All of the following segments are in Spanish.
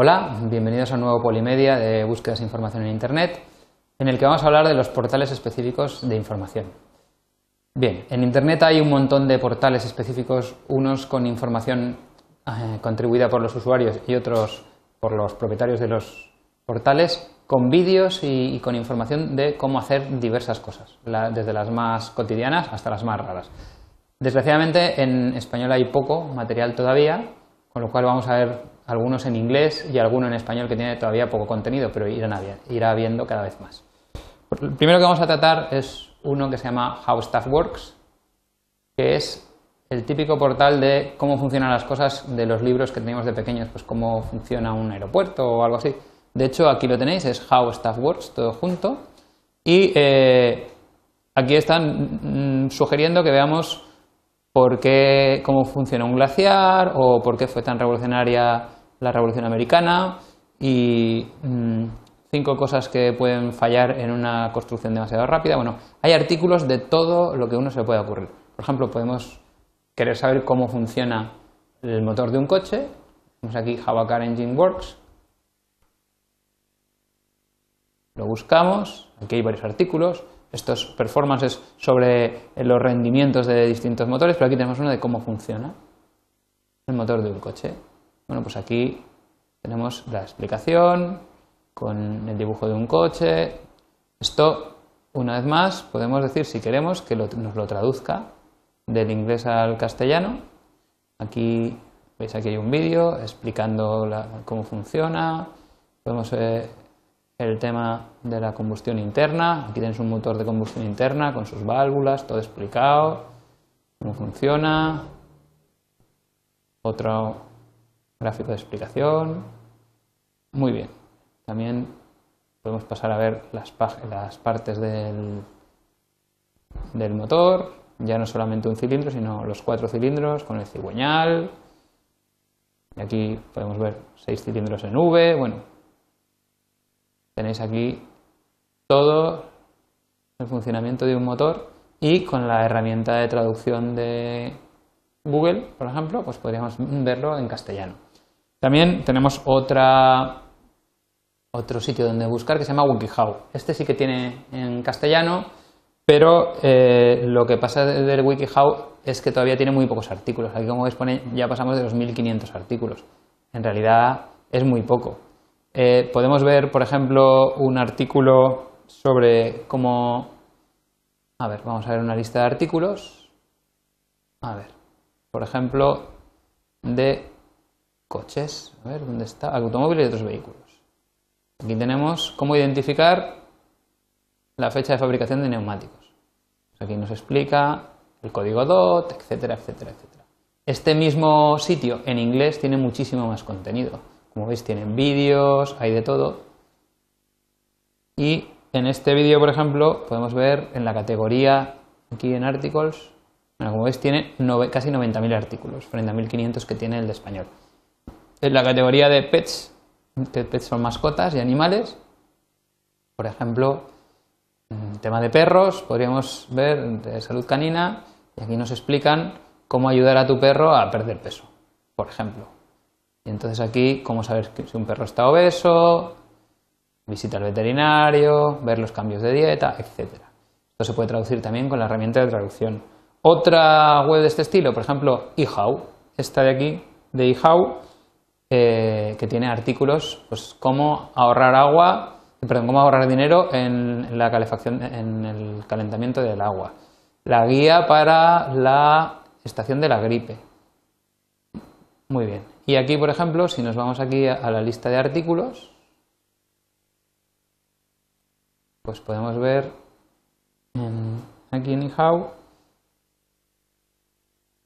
Hola, bienvenidos a un nuevo Polimedia de búsquedas de información en Internet, en el que vamos a hablar de los portales específicos de información. Bien, en Internet hay un montón de portales específicos, unos con información eh, contribuida por los usuarios y otros por los propietarios de los portales, con vídeos y, con información de cómo hacer diversas cosas, desde las más cotidianas hasta las más raras. Desgraciadamente en español hay poco material todavía, con lo cual vamos a ver algunos en inglés y alguno en español que tiene todavía poco contenido, pero irá viendo cada vez más. El primero que vamos a tratar es uno que se llama How Stuff Works, que es el típico portal de cómo funcionan las cosas de los libros que teníamos de pequeños, pues cómo funciona un aeropuerto o algo así. De hecho, aquí lo tenéis, es How Stuff Works, todo junto. Y eh, aquí están mm, sugiriendo que veamos por qué, cómo funciona un glaciar o por qué fue tan revolucionaria la Revolución Americana y mm, cinco cosas que pueden fallar en una construcción demasiado rápida. Bueno, hay artículos de todo lo que uno se puede ocurrir. Por ejemplo, podemos querer saber cómo funciona el motor de un coche. Vamos aquí How a Car Engine Works. Lo buscamos. Aquí hay varios artículos estos performances sobre los rendimientos de distintos motores, pero aquí tenemos uno de cómo funciona el motor de un coche. Bueno, pues aquí tenemos la explicación con el dibujo de un coche. Esto, una vez más, podemos decir, si queremos, que nos lo traduzca del inglés al castellano. Aquí, veis, aquí hay un vídeo explicando cómo funciona. Podemos el tema de la combustión interna. Aquí tenéis un motor de combustión interna con sus válvulas, todo explicado, cómo funciona. Otro gráfico de explicación. Muy bien. También podemos pasar a ver las, las partes del, del motor. Ya no solamente un cilindro, sino los cuatro cilindros con el cigüeñal. Y aquí podemos ver seis cilindros en V. Bueno, Tenéis aquí todo el funcionamiento de un motor y con la herramienta de traducción de Google, por ejemplo, pues podríamos verlo en castellano. También tenemos otra, otro sitio donde buscar que se llama WikiHow. Este sí que tiene en castellano, pero eh, lo que pasa del WikiHow es que todavía tiene muy pocos artículos. Aquí, como veis, pone, ya pasamos de los 1500 artículos. En realidad es muy poco. Eh, podemos ver, por ejemplo, un artículo sobre cómo... A ver, vamos a ver una lista de artículos. A ver, por ejemplo, de coches. A ver, ¿dónde está? Automóviles y otros vehículos. Aquí tenemos cómo identificar la fecha de fabricación de neumáticos. Aquí nos explica el código DOT, etcétera, etcétera, etcétera. Este mismo sitio en inglés tiene muchísimo más contenido. Como veis tienen vídeos, hay de todo. Y en este vídeo, por ejemplo, podemos ver en la categoría aquí en articles, como veis tiene casi 90.000 artículos frente a 1.500 que tiene el de español. En la categoría de pets, que pets son mascotas y animales, por ejemplo, en tema de perros, podríamos ver de salud canina y aquí nos explican cómo ayudar a tu perro a perder peso, por ejemplo. Y entonces aquí, cómo saber si un perro está obeso, visita al veterinario, ver los cambios de dieta, etc. Esto se puede traducir también con la herramienta de traducción. Otra web de este estilo, por ejemplo, eHow, esta de aquí, de eHow, que tiene artículos, pues cómo ahorrar agua, perdón, cómo ahorrar dinero en la calefacción, en el calentamiento del agua. La guía para la estación de la gripe. Muy bien. Y aquí, por ejemplo, si nos vamos aquí a la lista de artículos, pues podemos ver aquí en eHow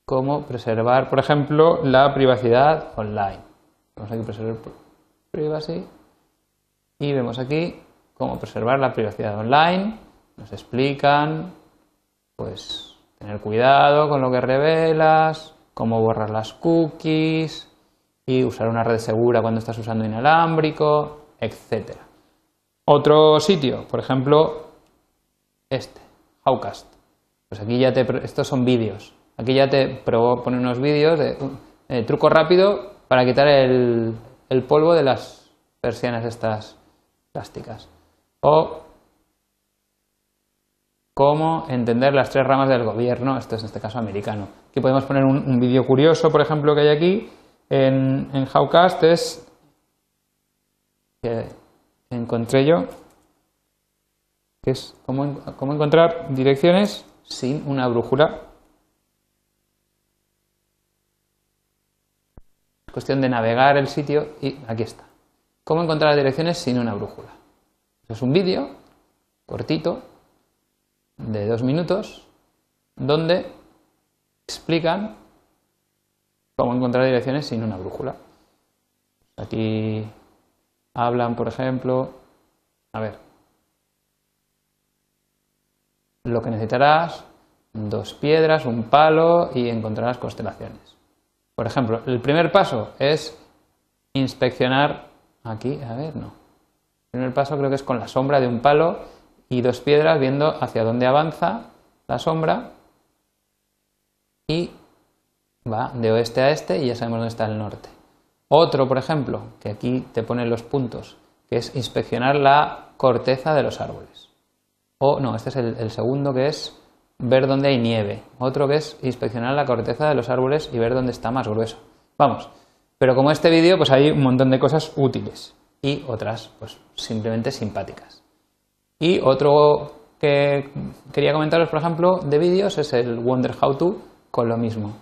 cómo preservar, por ejemplo, la privacidad online. Vamos aquí preservar privacy y vemos aquí cómo preservar la privacidad online. Nos explican, pues, tener cuidado con lo que revelas, cómo borrar las cookies, y usar una red segura cuando estás usando inalámbrico, etc. Otro sitio, por ejemplo, este, Howcast. Pues aquí ya te, estos son vídeos. Aquí ya te pone unos vídeos de eh, truco rápido para quitar el, el polvo de las persianas estas plásticas. O cómo entender las tres ramas del gobierno, esto es en este caso americano. Aquí podemos poner un, vídeo curioso, por ejemplo, que hay aquí en, en Howcast, es que encontré yo, que es cómo, cómo encontrar direcciones sin una brújula. Cuestión de navegar el sitio y aquí está. Cómo encontrar direcciones sin una brújula. Es un vídeo cortito de dos minutos donde explican cómo encontrar direcciones sin una brújula. Aquí hablan, por ejemplo, a ver, lo que necesitarás, dos piedras, un palo y encontrarás constelaciones. Por ejemplo, el primer paso es inspeccionar aquí, a ver, no. El primer paso creo que es con la sombra de un palo y dos piedras viendo hacia dónde avanza la sombra y va de oeste a este y ya sabemos dónde está el norte. Otro, por ejemplo, que aquí te ponen los puntos, que es inspeccionar la corteza de los árboles. O no, este es el, el segundo que es ver dónde hay nieve. Otro que es inspeccionar la corteza de los árboles y ver dónde está más grueso. Vamos, pero como este vídeo, pues hay un montón de cosas útiles y otras, pues simplemente simpáticas. Y otro que quería comentaros, por ejemplo, de vídeos es el Wonder How To con lo mismo.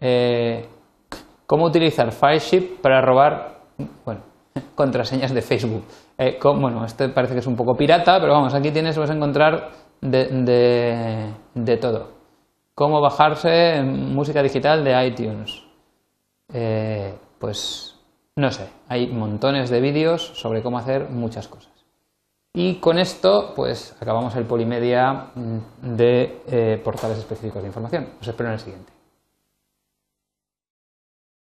Eh, ¿Cómo utilizar FileShip para robar bueno, contraseñas de Facebook? Eh, bueno, este parece que es un poco pirata, pero vamos, aquí tienes, vas a encontrar de, de, todo. Cómo bajarse música digital de iTunes. Eh, pues no sé, hay montones de vídeos sobre cómo hacer muchas cosas. Y con esto, pues acabamos el polimedia mm, de eh, portales específicos de información. Os espero en el siguiente.